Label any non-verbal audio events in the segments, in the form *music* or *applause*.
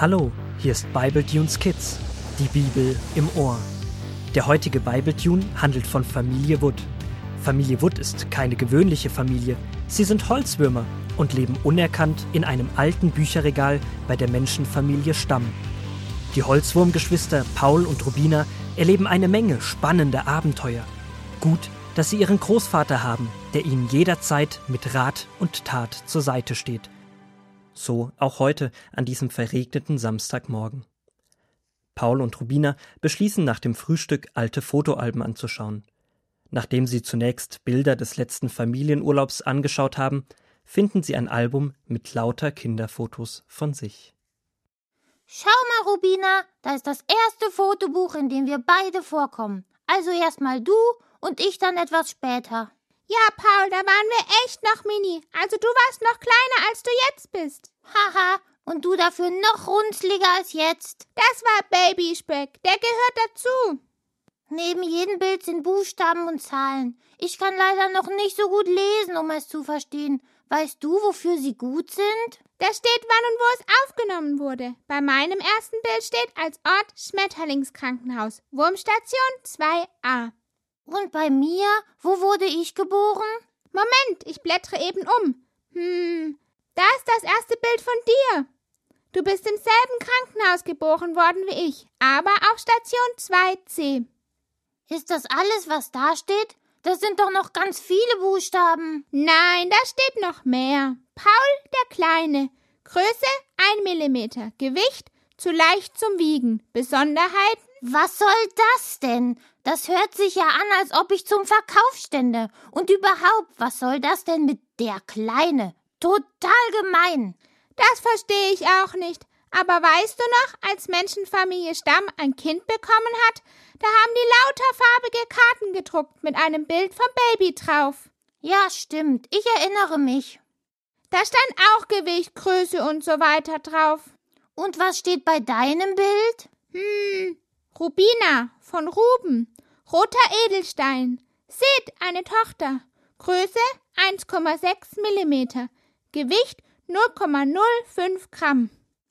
Hallo, hier ist Bible Tunes Kids, die Bibel im Ohr. Der heutige Bible Tune handelt von Familie Wood. Familie Wood ist keine gewöhnliche Familie. Sie sind Holzwürmer und leben unerkannt in einem alten Bücherregal bei der Menschenfamilie Stamm. Die Holzwurmgeschwister Paul und Rubina erleben eine Menge spannender Abenteuer. Gut, dass sie ihren Großvater haben, der ihnen jederzeit mit Rat und Tat zur Seite steht. So auch heute an diesem verregneten Samstagmorgen. Paul und Rubina beschließen nach dem Frühstück alte Fotoalben anzuschauen. Nachdem sie zunächst Bilder des letzten Familienurlaubs angeschaut haben, finden sie ein Album mit lauter Kinderfotos von sich. Schau mal, Rubina, da ist das erste Fotobuch, in dem wir beide vorkommen. Also erstmal du und ich dann etwas später. Ja, Paul, da waren wir echt noch mini. Also du warst noch kleiner, als du jetzt bist. Haha, und du dafür noch runzliger als jetzt. Das war Babyspeck. Der gehört dazu. Neben jedem Bild sind Buchstaben und Zahlen. Ich kann leider noch nicht so gut lesen, um es zu verstehen. Weißt du, wofür sie gut sind? Da steht, wann und wo es aufgenommen wurde. Bei meinem ersten Bild steht als Ort Schmetterlingskrankenhaus, Wurmstation 2a. Und bei mir, wo wurde ich geboren? Moment, ich blättere eben um. Hm, da ist das erste Bild von dir. Du bist im selben Krankenhaus geboren worden wie ich, aber auf Station 2c. Ist das alles, was da steht? Das sind doch noch ganz viele Buchstaben. Nein, da steht noch mehr. Paul der Kleine. Größe 1 Millimeter. Gewicht zu leicht zum Wiegen. Besonderheiten? Was soll das denn? Das hört sich ja an, als ob ich zum Verkauf stände. Und überhaupt, was soll das denn mit der Kleine? Total gemein. Das verstehe ich auch nicht. Aber weißt du noch, als Menschenfamilie Stamm ein Kind bekommen hat, da haben die lauter farbige Karten gedruckt mit einem Bild vom Baby drauf. Ja, stimmt. Ich erinnere mich. Da stand auch Gewicht, Größe und so weiter drauf. Und was steht bei deinem Bild? Hm, Rubina von Ruben. Roter Edelstein. Seht, eine Tochter. Größe 1,6 Millimeter. Gewicht 0,05 Gramm.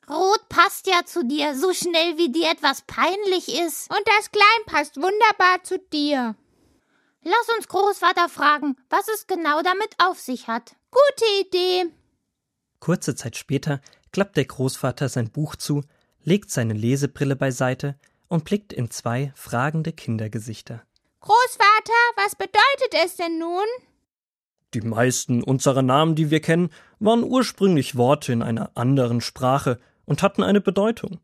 Rot passt ja zu dir, so schnell wie dir etwas peinlich ist. Und das Klein passt wunderbar zu dir. Lass uns Großvater fragen, was es genau damit auf sich hat. Gute Idee. Kurze Zeit später klappt der Großvater sein Buch zu, legt seine Lesebrille beiseite und blickt in zwei fragende Kindergesichter. Großvater, was bedeutet es denn nun? Die meisten unserer Namen, die wir kennen, waren ursprünglich Worte in einer anderen Sprache und hatten eine Bedeutung.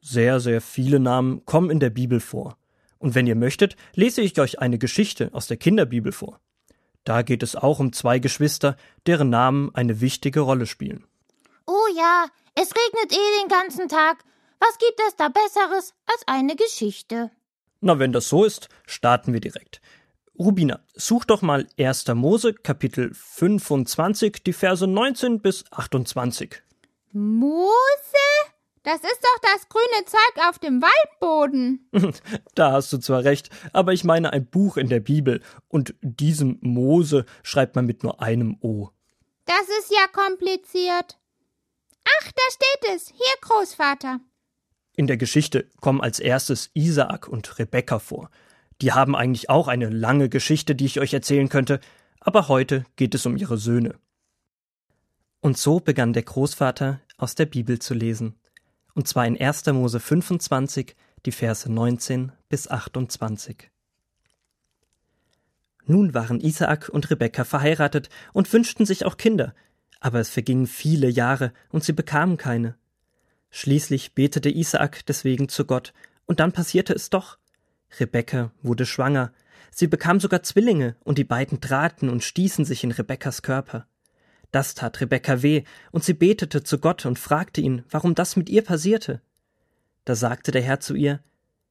Sehr, sehr viele Namen kommen in der Bibel vor. Und wenn ihr möchtet, lese ich euch eine Geschichte aus der Kinderbibel vor. Da geht es auch um zwei Geschwister, deren Namen eine wichtige Rolle spielen. Oh ja, es regnet eh den ganzen Tag. Was gibt es da Besseres als eine Geschichte? Na, wenn das so ist, starten wir direkt. Rubina, such doch mal 1. Mose, Kapitel 25, die Verse 19 bis 28. Mose? Das ist doch das grüne Zeug auf dem Waldboden. *laughs* da hast du zwar recht, aber ich meine ein Buch in der Bibel und diesem Mose schreibt man mit nur einem O. Das ist ja kompliziert. Ach, da steht es. Hier, Großvater. In der Geschichte kommen als erstes Isaak und Rebekka vor. Die haben eigentlich auch eine lange Geschichte, die ich euch erzählen könnte, aber heute geht es um ihre Söhne. Und so begann der Großvater aus der Bibel zu lesen, und zwar in 1. Mose 25, die Verse 19 bis 28. Nun waren Isaak und Rebekka verheiratet und wünschten sich auch Kinder, aber es vergingen viele Jahre und sie bekamen keine. Schließlich betete Isaak deswegen zu Gott, und dann passierte es doch. Rebekka wurde schwanger. Sie bekam sogar Zwillinge, und die beiden traten und stießen sich in Rebekkas Körper. Das tat Rebekka weh, und sie betete zu Gott und fragte ihn, warum das mit ihr passierte. Da sagte der Herr zu ihr,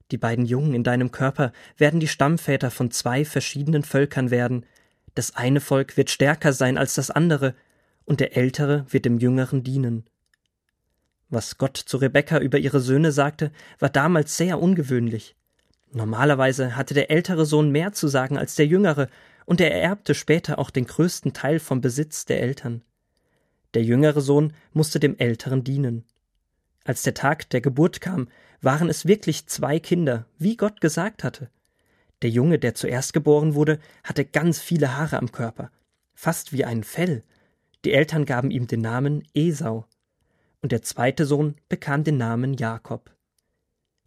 Die beiden Jungen in deinem Körper werden die Stammväter von zwei verschiedenen Völkern werden. Das eine Volk wird stärker sein als das andere, und der Ältere wird dem Jüngeren dienen. Was Gott zu Rebekka über ihre Söhne sagte, war damals sehr ungewöhnlich. Normalerweise hatte der ältere Sohn mehr zu sagen als der jüngere, und er ererbte später auch den größten Teil vom Besitz der Eltern. Der jüngere Sohn musste dem älteren dienen. Als der Tag der Geburt kam, waren es wirklich zwei Kinder, wie Gott gesagt hatte. Der Junge, der zuerst geboren wurde, hatte ganz viele Haare am Körper, fast wie ein Fell. Die Eltern gaben ihm den Namen Esau. Und der zweite Sohn bekam den Namen Jakob.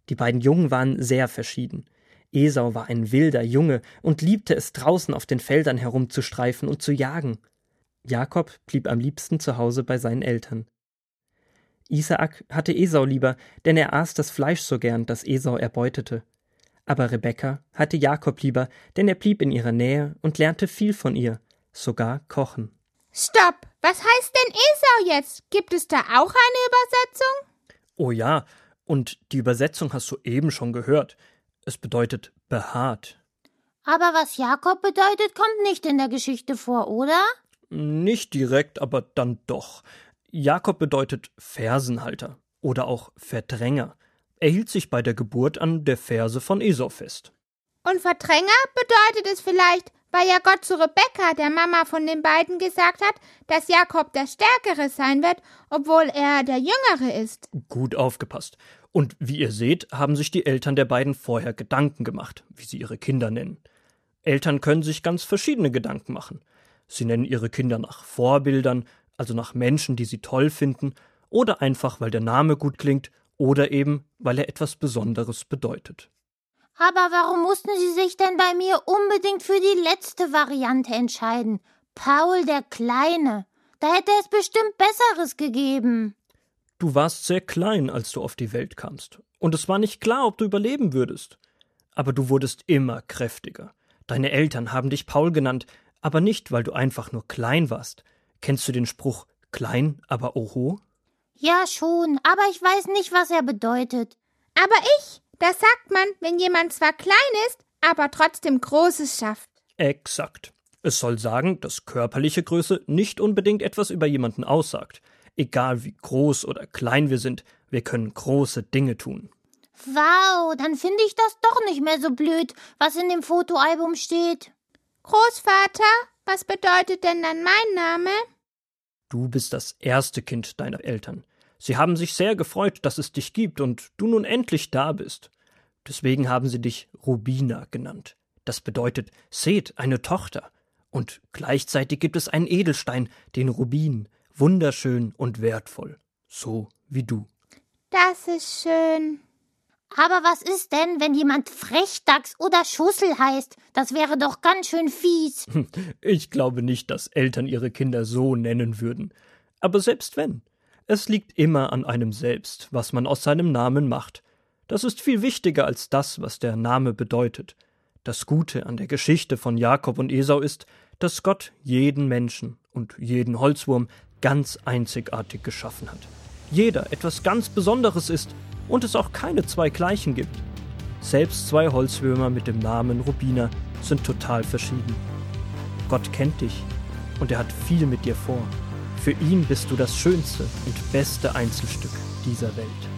Die beiden Jungen waren sehr verschieden. Esau war ein wilder Junge und liebte es draußen auf den Feldern herumzustreifen und zu jagen. Jakob blieb am liebsten zu Hause bei seinen Eltern. Isaak hatte Esau lieber, denn er aß das Fleisch so gern, das Esau erbeutete. Aber Rebekka hatte Jakob lieber, denn er blieb in ihrer Nähe und lernte viel von ihr, sogar kochen. Stopp! Was heißt denn Esau jetzt? Gibt es da auch eine Übersetzung? Oh ja, und die Übersetzung hast du eben schon gehört. Es bedeutet behaart. Aber was Jakob bedeutet, kommt nicht in der Geschichte vor, oder? Nicht direkt, aber dann doch. Jakob bedeutet Fersenhalter oder auch Verdränger. Er hielt sich bei der Geburt an der Ferse von Esau fest. Und Verdränger bedeutet es vielleicht, weil ja Gott zu Rebekka, der Mama von den beiden, gesagt hat, dass Jakob der Stärkere sein wird, obwohl er der Jüngere ist. Gut aufgepasst. Und wie ihr seht, haben sich die Eltern der beiden vorher Gedanken gemacht, wie sie ihre Kinder nennen. Eltern können sich ganz verschiedene Gedanken machen. Sie nennen ihre Kinder nach Vorbildern, also nach Menschen, die sie toll finden, oder einfach, weil der Name gut klingt, oder eben, weil er etwas Besonderes bedeutet. Aber warum mussten Sie sich denn bei mir unbedingt für die letzte Variante entscheiden? Paul der Kleine. Da hätte es bestimmt Besseres gegeben. Du warst sehr klein, als du auf die Welt kamst, und es war nicht klar, ob du überleben würdest. Aber du wurdest immer kräftiger. Deine Eltern haben dich Paul genannt, aber nicht, weil du einfach nur klein warst. Kennst du den Spruch klein, aber oho? Ja, schon, aber ich weiß nicht, was er bedeutet. Aber ich, das sagt man, wenn jemand zwar klein ist, aber trotzdem Großes schafft. Exakt. Es soll sagen, dass körperliche Größe nicht unbedingt etwas über jemanden aussagt. Egal wie groß oder klein wir sind, wir können große Dinge tun. Wow, dann finde ich das doch nicht mehr so blöd, was in dem Fotoalbum steht. Großvater, was bedeutet denn dann mein Name? Du bist das erste Kind deiner Eltern. Sie haben sich sehr gefreut, dass es dich gibt und du nun endlich da bist. Deswegen haben sie dich Rubina genannt. Das bedeutet seht, eine Tochter. Und gleichzeitig gibt es einen Edelstein, den Rubin, wunderschön und wertvoll, so wie du. Das ist schön. Aber was ist denn, wenn jemand Frechdachs oder Schussel heißt? Das wäre doch ganz schön fies. Ich glaube nicht, dass Eltern ihre Kinder so nennen würden. Aber selbst wenn. Es liegt immer an einem selbst, was man aus seinem Namen macht. Das ist viel wichtiger als das, was der Name bedeutet. Das Gute an der Geschichte von Jakob und Esau ist, dass Gott jeden Menschen und jeden Holzwurm ganz einzigartig geschaffen hat. Jeder etwas ganz Besonderes ist und es auch keine zwei gleichen gibt. Selbst zwei Holzwürmer mit dem Namen Rubina sind total verschieden. Gott kennt dich und er hat viel mit dir vor. Für ihn bist du das schönste und beste Einzelstück dieser Welt.